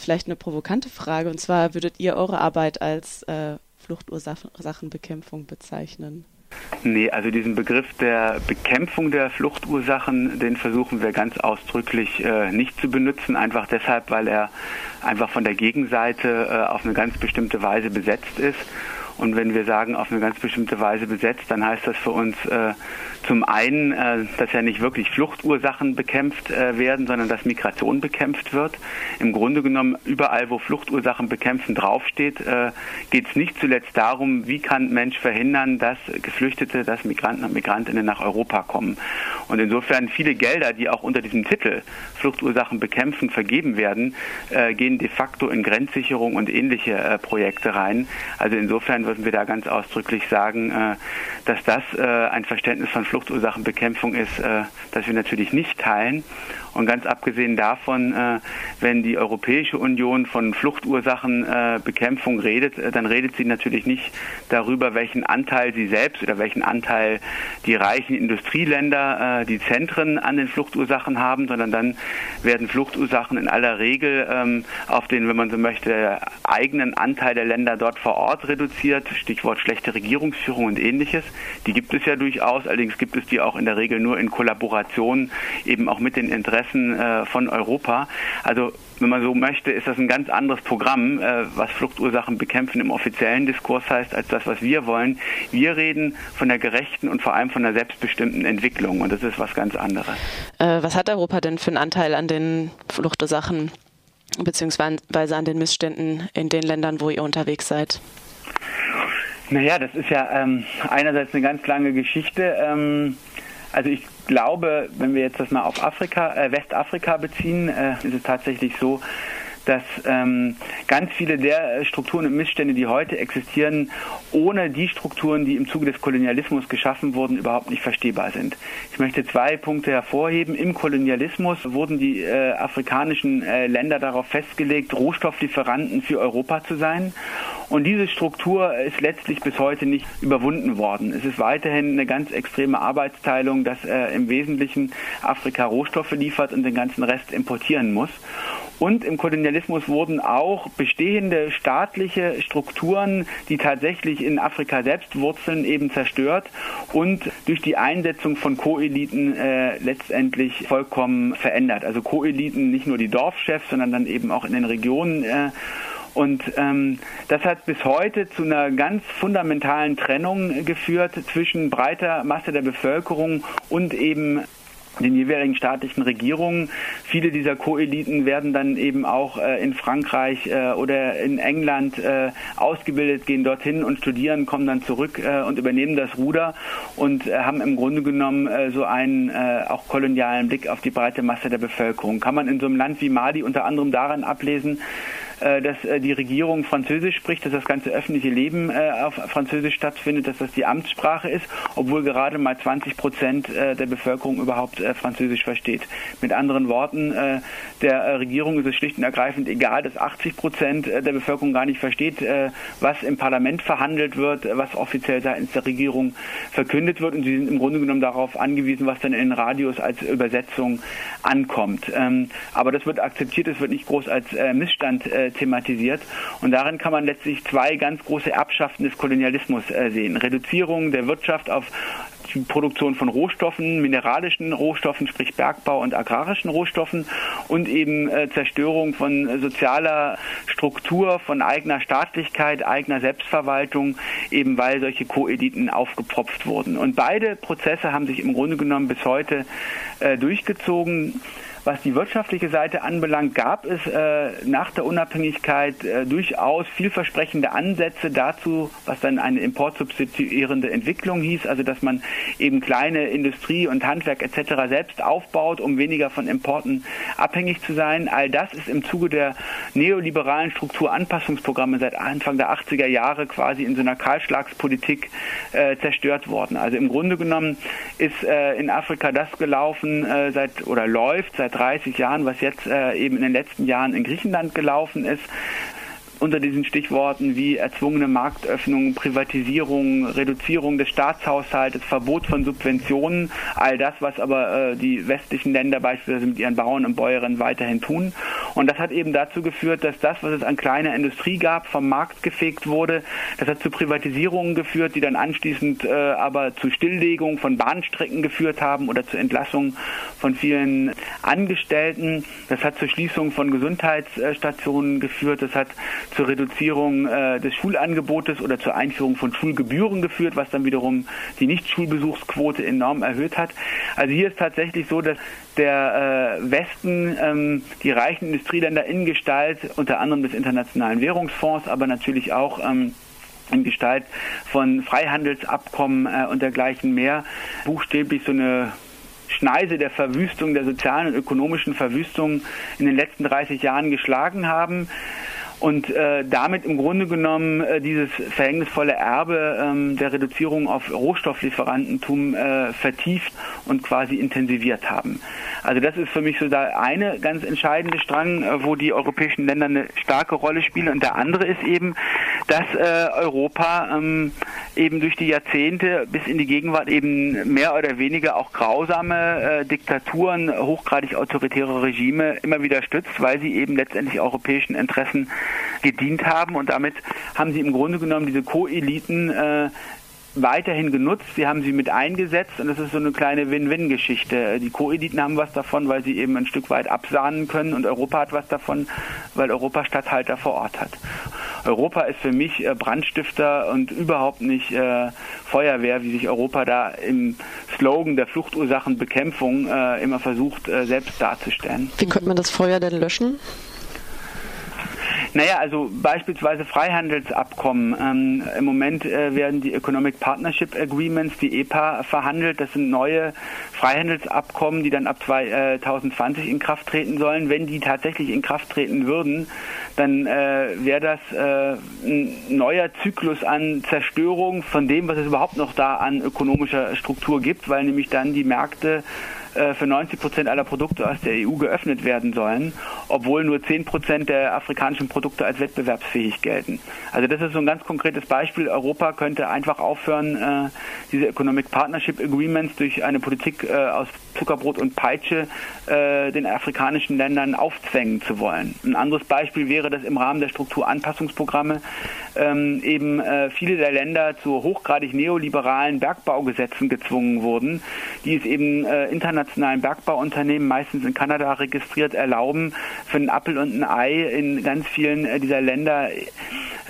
Vielleicht eine provokante Frage, und zwar würdet ihr eure Arbeit als äh, Fluchtursachenbekämpfung bezeichnen? Nee, also diesen Begriff der Bekämpfung der Fluchtursachen, den versuchen wir ganz ausdrücklich äh, nicht zu benutzen, einfach deshalb, weil er einfach von der Gegenseite äh, auf eine ganz bestimmte Weise besetzt ist. Und wenn wir sagen, auf eine ganz bestimmte Weise besetzt, dann heißt das für uns äh, zum einen, äh, dass ja nicht wirklich Fluchtursachen bekämpft äh, werden, sondern dass Migration bekämpft wird. Im Grunde genommen, überall, wo Fluchtursachen bekämpfen draufsteht, äh, geht es nicht zuletzt darum, wie kann Mensch verhindern, dass Geflüchtete, dass Migranten und Migrantinnen nach Europa kommen. Und insofern viele Gelder, die auch unter diesem Titel Fluchtursachen bekämpfen vergeben werden, äh, gehen de facto in Grenzsicherung und ähnliche äh, Projekte rein. Also insofern würden wir da ganz ausdrücklich sagen, äh, dass das ein Verständnis von Fluchtursachenbekämpfung ist, äh, das wir natürlich nicht teilen. Und ganz abgesehen davon, äh, wenn die Europäische Union von Fluchtursachenbekämpfung redet, äh, dann redet sie natürlich nicht darüber, welchen Anteil sie selbst oder welchen Anteil die reichen Industrieländer, die Zentren an den Fluchtursachen haben, sondern dann werden Fluchtursachen in aller Regel ähm, auf den, wenn man so möchte, eigenen Anteil der Länder dort vor Ort reduziert. Stichwort schlechte Regierungsführung und ähnliches. Die gibt es ja durchaus, allerdings gibt es die auch in der Regel nur in Kollaboration eben auch mit den Interessen äh, von Europa. Also wenn man so möchte, ist das ein ganz anderes Programm, äh, was Fluchtursachen bekämpfen im offiziellen Diskurs heißt, als das, was wir wollen. Wir reden von der gerechten und vor allem von der selbstbestimmten Entwicklung und das ist was ganz anderes. Äh, was hat Europa denn für einen Anteil an den Fluchtursachen beziehungsweise an den Missständen in den Ländern, wo ihr unterwegs seid? Naja, das ist ja ähm, einerseits eine ganz lange Geschichte. Ähm, also ich glaube, wenn wir jetzt das mal auf Afrika, äh, Westafrika beziehen, äh, ist es tatsächlich so, dass ähm, ganz viele der Strukturen und Missstände, die heute existieren, ohne die Strukturen, die im Zuge des Kolonialismus geschaffen wurden, überhaupt nicht verstehbar sind. Ich möchte zwei Punkte hervorheben. Im Kolonialismus wurden die äh, afrikanischen äh, Länder darauf festgelegt, Rohstofflieferanten für Europa zu sein. Und diese Struktur ist letztlich bis heute nicht überwunden worden. Es ist weiterhin eine ganz extreme Arbeitsteilung, dass äh, im Wesentlichen Afrika Rohstoffe liefert und den ganzen Rest importieren muss. Und im Kolonialismus wurden auch bestehende staatliche Strukturen, die tatsächlich in Afrika selbst wurzeln, eben zerstört und durch die Einsetzung von Koeliten äh, letztendlich vollkommen verändert. Also Koeliten, nicht nur die Dorfchefs, sondern dann eben auch in den Regionen. Äh, und ähm, das hat bis heute zu einer ganz fundamentalen Trennung geführt zwischen breiter Masse der Bevölkerung und eben den jeweiligen staatlichen Regierungen. Viele dieser Koeliten werden dann eben auch äh, in Frankreich äh, oder in England äh, ausgebildet, gehen dorthin und studieren, kommen dann zurück äh, und übernehmen das Ruder und äh, haben im Grunde genommen äh, so einen auch kolonialen Blick auf die breite Masse der Bevölkerung. Kann man in so einem Land wie Mali unter anderem daran ablesen, dass äh, die Regierung Französisch spricht, dass das ganze öffentliche Leben äh, auf Französisch stattfindet, dass das die Amtssprache ist, obwohl gerade mal 20 Prozent der Bevölkerung überhaupt Französisch versteht. Mit anderen Worten, der Regierung ist es schlicht und ergreifend egal, dass 80 Prozent der Bevölkerung gar nicht versteht, was im Parlament verhandelt wird, was offiziell seitens der Regierung verkündet wird und sie sind im Grunde genommen darauf angewiesen, was dann in den Radios als Übersetzung ankommt. Ähm, aber das wird akzeptiert, es wird nicht groß als Missstand thematisiert. Und darin kann man letztlich zwei ganz große Erbschaften des Kolonialismus äh, sehen. Reduzierung der Wirtschaft auf die Produktion von Rohstoffen, mineralischen Rohstoffen, sprich Bergbau und agrarischen Rohstoffen und eben äh, Zerstörung von sozialer Struktur, von eigener Staatlichkeit, eigener Selbstverwaltung, eben weil solche Koediten aufgepropft wurden. Und beide Prozesse haben sich im Grunde genommen bis heute äh, durchgezogen. Was die wirtschaftliche Seite anbelangt, gab es äh, nach der Unabhängigkeit äh, durchaus vielversprechende Ansätze dazu, was dann eine importsubstituierende Entwicklung hieß, also dass man eben kleine Industrie und Handwerk etc. selbst aufbaut, um weniger von Importen abhängig zu sein. All das ist im Zuge der neoliberalen Strukturanpassungsprogramme seit Anfang der 80er Jahre quasi in so einer Kahlschlagspolitik äh, zerstört worden. Also im Grunde genommen ist äh, in Afrika das gelaufen äh, seit oder läuft seit 30 Jahren, was jetzt äh, eben in den letzten Jahren in Griechenland gelaufen ist. Unter diesen Stichworten wie erzwungene Marktöffnung, Privatisierung, Reduzierung des Staatshaushaltes, Verbot von Subventionen, all das, was aber äh, die westlichen Länder beispielsweise mit ihren Bauern und Bäuerinnen weiterhin tun. Und das hat eben dazu geführt, dass das, was es an kleiner Industrie gab, vom Markt gefegt wurde. Das hat zu Privatisierungen geführt, die dann anschließend äh, aber zu Stilllegung von Bahnstrecken geführt haben oder zu Entlassung von vielen Angestellten. Das hat zur Schließung von Gesundheitsstationen geführt. Das hat zur Reduzierung äh, des Schulangebotes oder zur Einführung von Schulgebühren geführt, was dann wiederum die Nichtschulbesuchsquote enorm erhöht hat. Also hier ist tatsächlich so, dass der äh, Westen ähm, die reichen Industrieländer in Gestalt unter anderem des Internationalen Währungsfonds, aber natürlich auch ähm, in Gestalt von Freihandelsabkommen äh, und dergleichen mehr buchstäblich so eine Schneise der Verwüstung, der sozialen und ökonomischen Verwüstung in den letzten 30 Jahren geschlagen haben und äh, damit im Grunde genommen äh, dieses verhängnisvolle Erbe ähm, der Reduzierung auf Rohstofflieferantentum äh, vertieft und quasi intensiviert haben. Also das ist für mich so da eine ganz entscheidende Strang, äh, wo die europäischen Länder eine starke Rolle spielen. Und der andere ist eben, dass äh, Europa ähm, eben durch die Jahrzehnte bis in die Gegenwart eben mehr oder weniger auch grausame äh, Diktaturen, hochgradig autoritäre Regime immer wieder stützt, weil sie eben letztendlich europäischen Interessen gedient haben. Und damit haben sie im Grunde genommen diese Co-Eliten äh, weiterhin genutzt. Sie haben sie mit eingesetzt und das ist so eine kleine Win-Win-Geschichte. Die Co-Editen haben was davon, weil sie eben ein Stück weit absahnen können und Europa hat was davon, weil Europa Stadthalter vor Ort hat. Europa ist für mich äh, Brandstifter und überhaupt nicht äh, Feuerwehr, wie sich Europa da im Slogan der Fluchtursachenbekämpfung äh, immer versucht, äh, selbst darzustellen. Wie könnte man das Feuer denn löschen? Naja, also beispielsweise Freihandelsabkommen. Ähm, Im Moment äh, werden die Economic Partnership Agreements, die EPA, verhandelt. Das sind neue Freihandelsabkommen, die dann ab 2020 in Kraft treten sollen. Wenn die tatsächlich in Kraft treten würden, dann äh, wäre das äh, ein neuer Zyklus an Zerstörung von dem, was es überhaupt noch da an ökonomischer Struktur gibt, weil nämlich dann die Märkte äh, für 90 Prozent aller Produkte aus der EU geöffnet werden sollen, obwohl nur 10 Prozent der afrikanischen Produkte als wettbewerbsfähig gelten. Also das ist so ein ganz konkretes Beispiel. Europa könnte einfach aufhören, äh, diese Economic Partnership Agreements durch eine Politik äh, aus Zuckerbrot und Peitsche den afrikanischen Ländern aufzwängen zu wollen. Ein anderes Beispiel wäre, dass im Rahmen der Strukturanpassungsprogramme ähm, eben viele der Länder zu hochgradig neoliberalen Bergbaugesetzen gezwungen wurden, die es eben international internationalen Bergbauunternehmen, meistens in Kanada registriert, erlauben, für einen Appel und ein Ei in ganz vielen äh, dieser Länder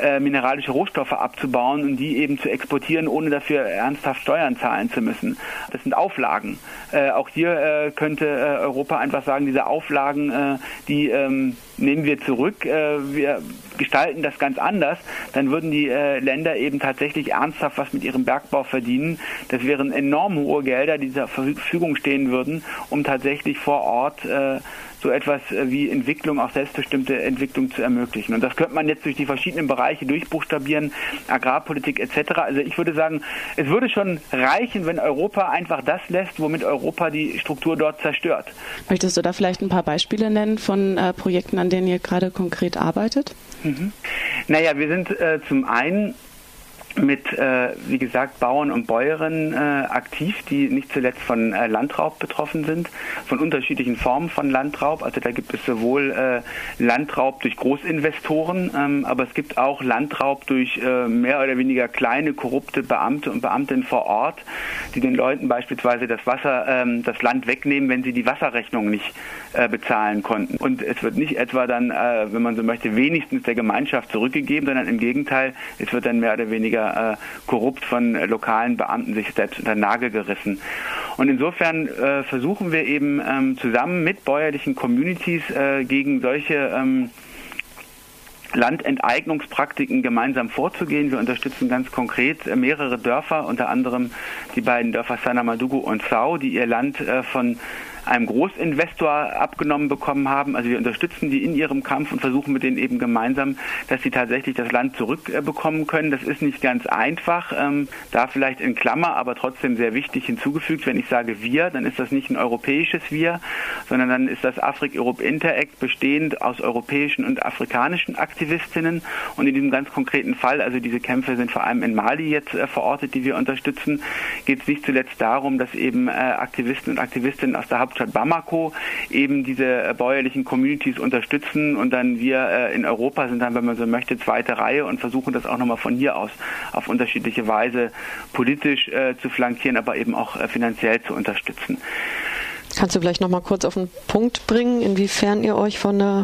äh, mineralische Rohstoffe abzubauen und die eben zu exportieren, ohne dafür ernsthaft Steuern zahlen zu müssen. Das sind Auflagen. Äh, auch hier äh, könnte äh, Europa einfach sagen, diese Auflagen, äh, die ähm, nehmen wir zurück, wir gestalten das ganz anders, dann würden die Länder eben tatsächlich ernsthaft was mit ihrem Bergbau verdienen. Das wären enorm hohe Gelder, die zur Verfügung stehen würden, um tatsächlich vor Ort so etwas äh, wie Entwicklung, auch selbstbestimmte Entwicklung zu ermöglichen. Und das könnte man jetzt durch die verschiedenen Bereiche durchbuchstabieren, Agrarpolitik etc. Also ich würde sagen, es würde schon reichen, wenn Europa einfach das lässt, womit Europa die Struktur dort zerstört. Möchtest du da vielleicht ein paar Beispiele nennen von äh, Projekten, an denen ihr gerade konkret arbeitet? Mhm. Naja, wir sind äh, zum einen mit, äh, wie gesagt, Bauern und Bäuerinnen äh, aktiv, die nicht zuletzt von äh, Landraub betroffen sind, von unterschiedlichen Formen von Landraub. Also da gibt es sowohl äh, Landraub durch Großinvestoren, ähm, aber es gibt auch Landraub durch äh, mehr oder weniger kleine, korrupte Beamte und Beamtinnen vor Ort, die den Leuten beispielsweise das Wasser, ähm, das Land wegnehmen, wenn sie die Wasserrechnung nicht bezahlen konnten. Und es wird nicht etwa dann, äh, wenn man so möchte, wenigstens der Gemeinschaft zurückgegeben, sondern im Gegenteil, es wird dann mehr oder weniger äh, korrupt von lokalen Beamten sich selbst unter den Nagel gerissen. Und insofern äh, versuchen wir eben ähm, zusammen mit bäuerlichen Communities äh, gegen solche ähm, Landenteignungspraktiken gemeinsam vorzugehen. Wir unterstützen ganz konkret äh, mehrere Dörfer, unter anderem die beiden Dörfer Sanamadugu und Sau, die ihr Land äh, von einem Großinvestor abgenommen bekommen haben. Also wir unterstützen die in ihrem Kampf und versuchen mit denen eben gemeinsam, dass sie tatsächlich das Land zurückbekommen können. Das ist nicht ganz einfach, ähm, da vielleicht in Klammer, aber trotzdem sehr wichtig hinzugefügt. Wenn ich sage wir, dann ist das nicht ein europäisches Wir, sondern dann ist das Afrik-Europe Interact bestehend aus europäischen und afrikanischen Aktivistinnen. Und in diesem ganz konkreten Fall, also diese Kämpfe sind vor allem in Mali jetzt äh, verortet, die wir unterstützen, geht es nicht zuletzt darum, dass eben äh, Aktivisten und Aktivistinnen aus der Hauptstadt Bamako eben diese äh, bäuerlichen Communities unterstützen und dann wir äh, in Europa sind dann, wenn man so möchte, zweite Reihe und versuchen das auch nochmal von hier aus auf unterschiedliche Weise politisch äh, zu flankieren, aber eben auch finanziell zu unterstützen. Kannst du vielleicht noch mal kurz auf den Punkt bringen, inwiefern ihr euch von der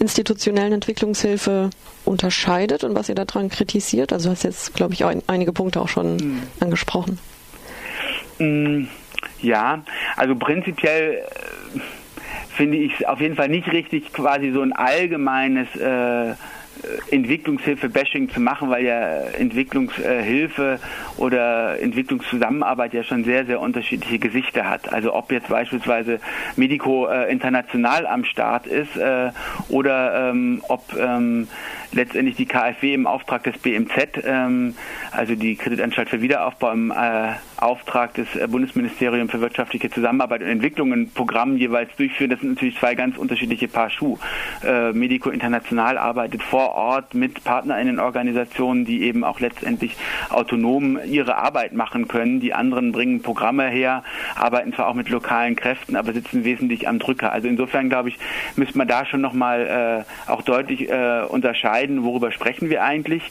institutionellen Entwicklungshilfe unterscheidet und was ihr daran kritisiert? Also du hast jetzt, glaube ich, ein, einige Punkte auch schon mhm. angesprochen. Mm, ja, also prinzipiell äh, finde ich es auf jeden Fall nicht richtig, quasi so ein allgemeines äh, Entwicklungshilfe-Bashing zu machen, weil ja Entwicklungshilfe oder Entwicklungszusammenarbeit ja schon sehr, sehr unterschiedliche Gesichter hat. Also ob jetzt beispielsweise Medico äh, international am Start ist äh, oder ähm, ob ähm, letztendlich die KfW im Auftrag des BMZ, ähm, also die Kreditanstalt für Wiederaufbau im äh, Auftrag des äh, Bundesministeriums für wirtschaftliche Zusammenarbeit und Entwicklung ein Programm jeweils durchführen. Das sind natürlich zwei ganz unterschiedliche Paar Schuh. Äh, Medico International arbeitet vor Ort mit Partnerinnenorganisationen, die eben auch letztendlich autonom ihre Arbeit machen können. Die anderen bringen Programme her, arbeiten zwar auch mit lokalen Kräften, aber sitzen wesentlich am Drücker. Also insofern glaube ich, müsste man da schon nochmal äh, auch deutlich äh, unterscheiden entscheiden, worüber sprechen wir eigentlich.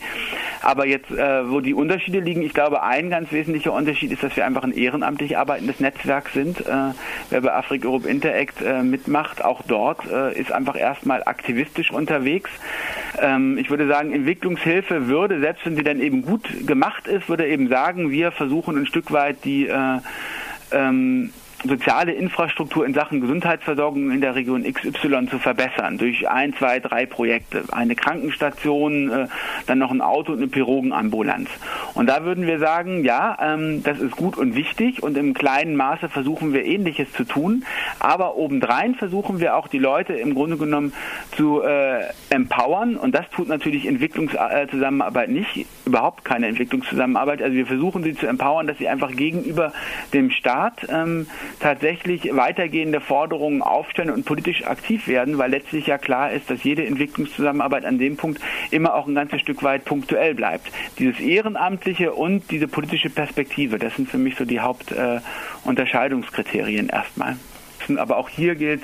Aber jetzt, äh, wo die Unterschiede liegen, ich glaube, ein ganz wesentlicher Unterschied ist, dass wir einfach ein ehrenamtlich arbeitendes Netzwerk sind. Äh, wer bei Afrik Europe Interact äh, mitmacht, auch dort äh, ist einfach erstmal aktivistisch unterwegs. Ähm, ich würde sagen, Entwicklungshilfe würde, selbst wenn sie dann eben gut gemacht ist, würde eben sagen, wir versuchen ein Stück weit die äh, ähm, soziale Infrastruktur in Sachen Gesundheitsversorgung in der Region XY zu verbessern durch ein, zwei, drei Projekte. Eine Krankenstation, äh, dann noch ein Auto und eine Pirogenambulanz. Und da würden wir sagen, ja, ähm, das ist gut und wichtig und im kleinen Maße versuchen wir Ähnliches zu tun. Aber obendrein versuchen wir auch die Leute im Grunde genommen zu äh, empowern. Und das tut natürlich Entwicklungszusammenarbeit nicht, überhaupt keine Entwicklungszusammenarbeit. Also wir versuchen sie zu empowern, dass sie einfach gegenüber dem Staat ähm, tatsächlich weitergehende Forderungen aufstellen und politisch aktiv werden, weil letztlich ja klar ist, dass jede Entwicklungszusammenarbeit an dem Punkt immer auch ein ganzes Stück weit punktuell bleibt. Dieses Ehrenamtliche und diese politische Perspektive, das sind für mich so die Hauptunterscheidungskriterien äh, erstmal. Aber auch hier gilt,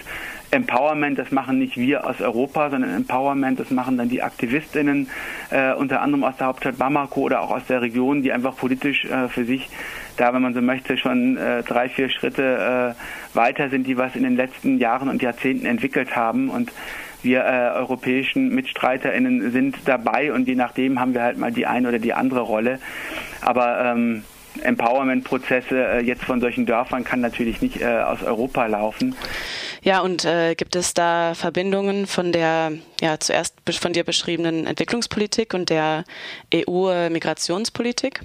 Empowerment, das machen nicht wir aus Europa, sondern Empowerment, das machen dann die Aktivistinnen, äh, unter anderem aus der Hauptstadt Bamako oder auch aus der Region, die einfach politisch äh, für sich da, wenn man so möchte, schon äh, drei, vier Schritte äh, weiter sind, die was in den letzten Jahren und Jahrzehnten entwickelt haben und wir äh, europäischen MitstreiterInnen sind dabei und je nachdem haben wir halt mal die eine oder die andere Rolle. Aber ähm, Empowerment-Prozesse äh, jetzt von solchen Dörfern kann natürlich nicht äh, aus Europa laufen. Ja, und äh, gibt es da Verbindungen von der ja zuerst von dir beschriebenen Entwicklungspolitik und der EU-Migrationspolitik?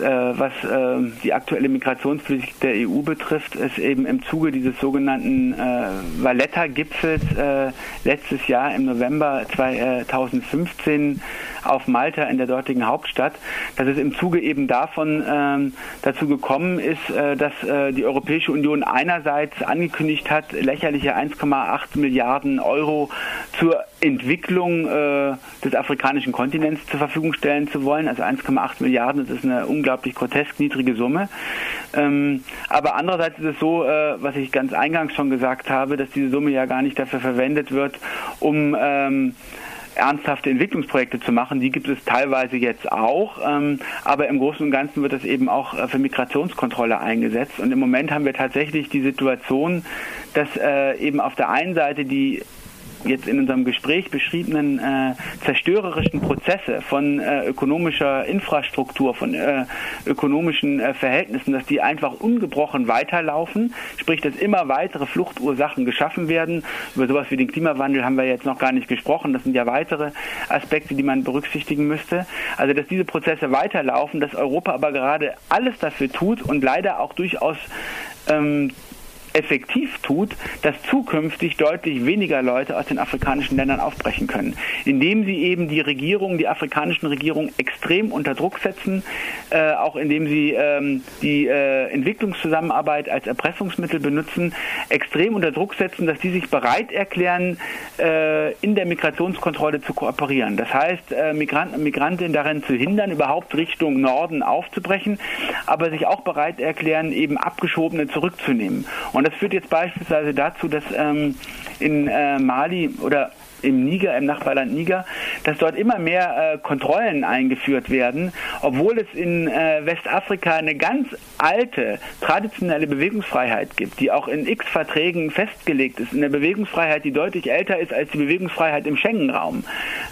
Äh, was äh, die aktuelle Migrationspolitik der EU betrifft, ist eben im Zuge dieses sogenannten äh, Valletta-Gipfels letztes Jahr im November 2015 auf Malta in der dortigen Hauptstadt, dass es im Zuge eben davon ähm, dazu gekommen ist, äh, dass äh, die Europäische Union einerseits angekündigt hat, lächerliche 1,8 Milliarden Euro zur Entwicklung äh, des afrikanischen Kontinents zur Verfügung stellen zu wollen. Also 1,8 Milliarden, das ist eine unglaublich grotesk niedrige Summe. Ähm, aber andererseits ist es so, äh, was ich ganz eingangs schon gesagt habe, dass diese Summe ja gar nicht dafür verwendet wird, um ähm, ernsthafte Entwicklungsprojekte zu machen. Die gibt es teilweise jetzt auch, ähm, aber im Großen und Ganzen wird das eben auch äh, für Migrationskontrolle eingesetzt. Und im Moment haben wir tatsächlich die Situation, dass äh, eben auf der einen Seite die jetzt in unserem Gespräch beschriebenen äh, zerstörerischen Prozesse von äh, ökonomischer Infrastruktur, von äh, ökonomischen äh, Verhältnissen, dass die einfach ungebrochen weiterlaufen, sprich, dass immer weitere Fluchtursachen geschaffen werden. Über sowas wie den Klimawandel haben wir jetzt noch gar nicht gesprochen. Das sind ja weitere Aspekte, die man berücksichtigen müsste. Also, dass diese Prozesse weiterlaufen, dass Europa aber gerade alles dafür tut und leider auch durchaus ähm, effektiv tut, dass zukünftig deutlich weniger Leute aus den afrikanischen Ländern aufbrechen können, indem sie eben die Regierung, die afrikanischen Regierungen extrem unter Druck setzen, äh, auch indem sie ähm, die äh, Entwicklungszusammenarbeit als Erpressungsmittel benutzen, extrem unter Druck setzen, dass die sich bereit erklären, äh, in der Migrationskontrolle zu kooperieren. Das heißt, äh, Migranten und Migrantinnen darin zu hindern, überhaupt Richtung Norden aufzubrechen, aber sich auch bereit erklären, eben Abgeschobene zurückzunehmen. Und das führt jetzt beispielsweise dazu, dass ähm, in äh, Mali oder im Niger, im Nachbarland Niger, dass dort immer mehr äh, Kontrollen eingeführt werden, obwohl es in äh, Westafrika eine ganz alte, traditionelle Bewegungsfreiheit gibt, die auch in x Verträgen festgelegt ist. Eine Bewegungsfreiheit, die deutlich älter ist als die Bewegungsfreiheit im Schengen-Raum,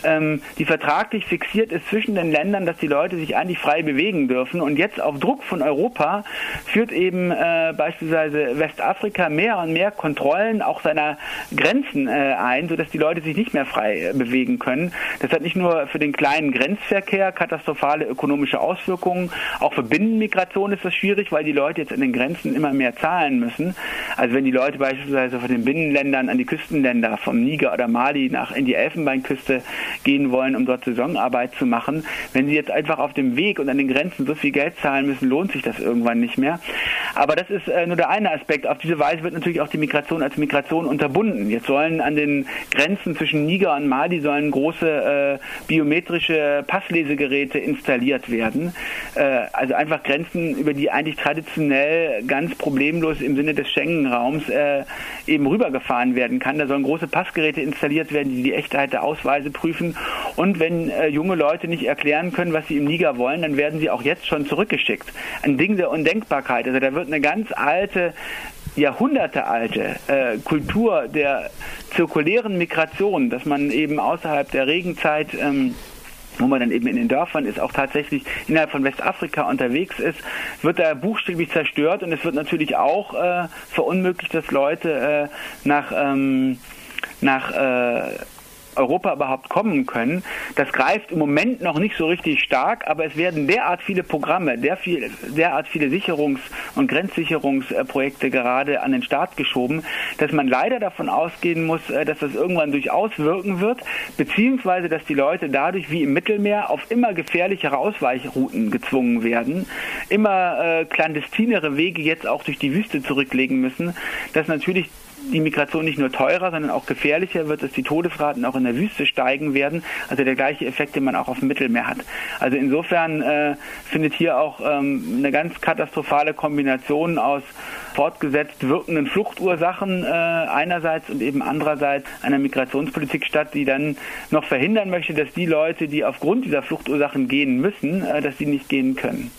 ähm, die vertraglich fixiert ist zwischen den Ländern, dass die Leute sich eigentlich frei bewegen dürfen. Und jetzt auf Druck von Europa führt eben äh, beispielsweise Westafrika mehr und mehr Kontrollen auch seiner Grenzen äh, ein, sodass die Leute sich nicht mehr frei äh, bewegen können. Das hat nicht nur für den kleinen Grenzverkehr katastrophale ökonomische Auswirkungen, auch für Binnenmigration ist das schwierig, weil die Leute jetzt in den Grenzen immer mehr zahlen müssen. Also wenn die Leute beispielsweise von den Binnenländern an die Küstenländer, vom Niger oder Mali nach in die Elfenbeinküste gehen wollen, um dort Saisonarbeit zu machen, wenn sie jetzt einfach auf dem Weg und an den Grenzen so viel Geld zahlen müssen, lohnt sich das irgendwann nicht mehr. Aber das ist äh, nur der eine Aspekt. Auf diese Weise wird natürlich auch die Migration als Migration unterbunden. Jetzt sollen an den Grenzen zwischen zwischen Niger und Mali sollen große äh, biometrische Passlesegeräte installiert werden. Äh, also einfach Grenzen, über die eigentlich traditionell ganz problemlos im Sinne des Schengen-Raums äh, eben rübergefahren werden kann. Da sollen große Passgeräte installiert werden, die die Echtheit der Ausweise prüfen. Und wenn äh, junge Leute nicht erklären können, was sie im Niger wollen, dann werden sie auch jetzt schon zurückgeschickt. Ein Ding der Undenkbarkeit. Also da wird eine ganz alte jahrhundertealte äh, Kultur der zirkulären Migration, dass man eben außerhalb der Regenzeit ähm, wo man dann eben in den Dörfern ist, auch tatsächlich innerhalb von Westafrika unterwegs ist, wird da buchstäblich zerstört. Und es wird natürlich auch äh, verunmöglicht, dass Leute äh, nach, ähm, nach äh, Europa überhaupt kommen können. Das greift im Moment noch nicht so richtig stark, aber es werden derart viele Programme, der viel, derart viele Sicherungs- und Grenzsicherungsprojekte gerade an den Start geschoben, dass man leider davon ausgehen muss, äh, dass das irgendwann durchaus wirken wird, beziehungsweise dass die Leute dadurch wie im Mittelmeer auf immer gefährlichere Ausweichrouten gezwungen werden, immer äh, clandestinere Wege jetzt auch durch die Wüste zurücklegen müssen, dass natürlich die Migration nicht nur teurer, sondern auch gefährlicher wird, dass die Todesraten auch in der Wüste steigen werden. Also der gleiche Effekt, den man auch auf dem Mittelmeer hat. Also insofern äh, findet hier auch ähm, eine ganz katastrophale Kombination aus fortgesetzt wirkenden Fluchtursachen äh, einerseits und eben andererseits einer Migrationspolitik statt, die dann noch verhindern möchte, dass die Leute, die aufgrund dieser Fluchtursachen gehen müssen, äh, dass sie nicht gehen können.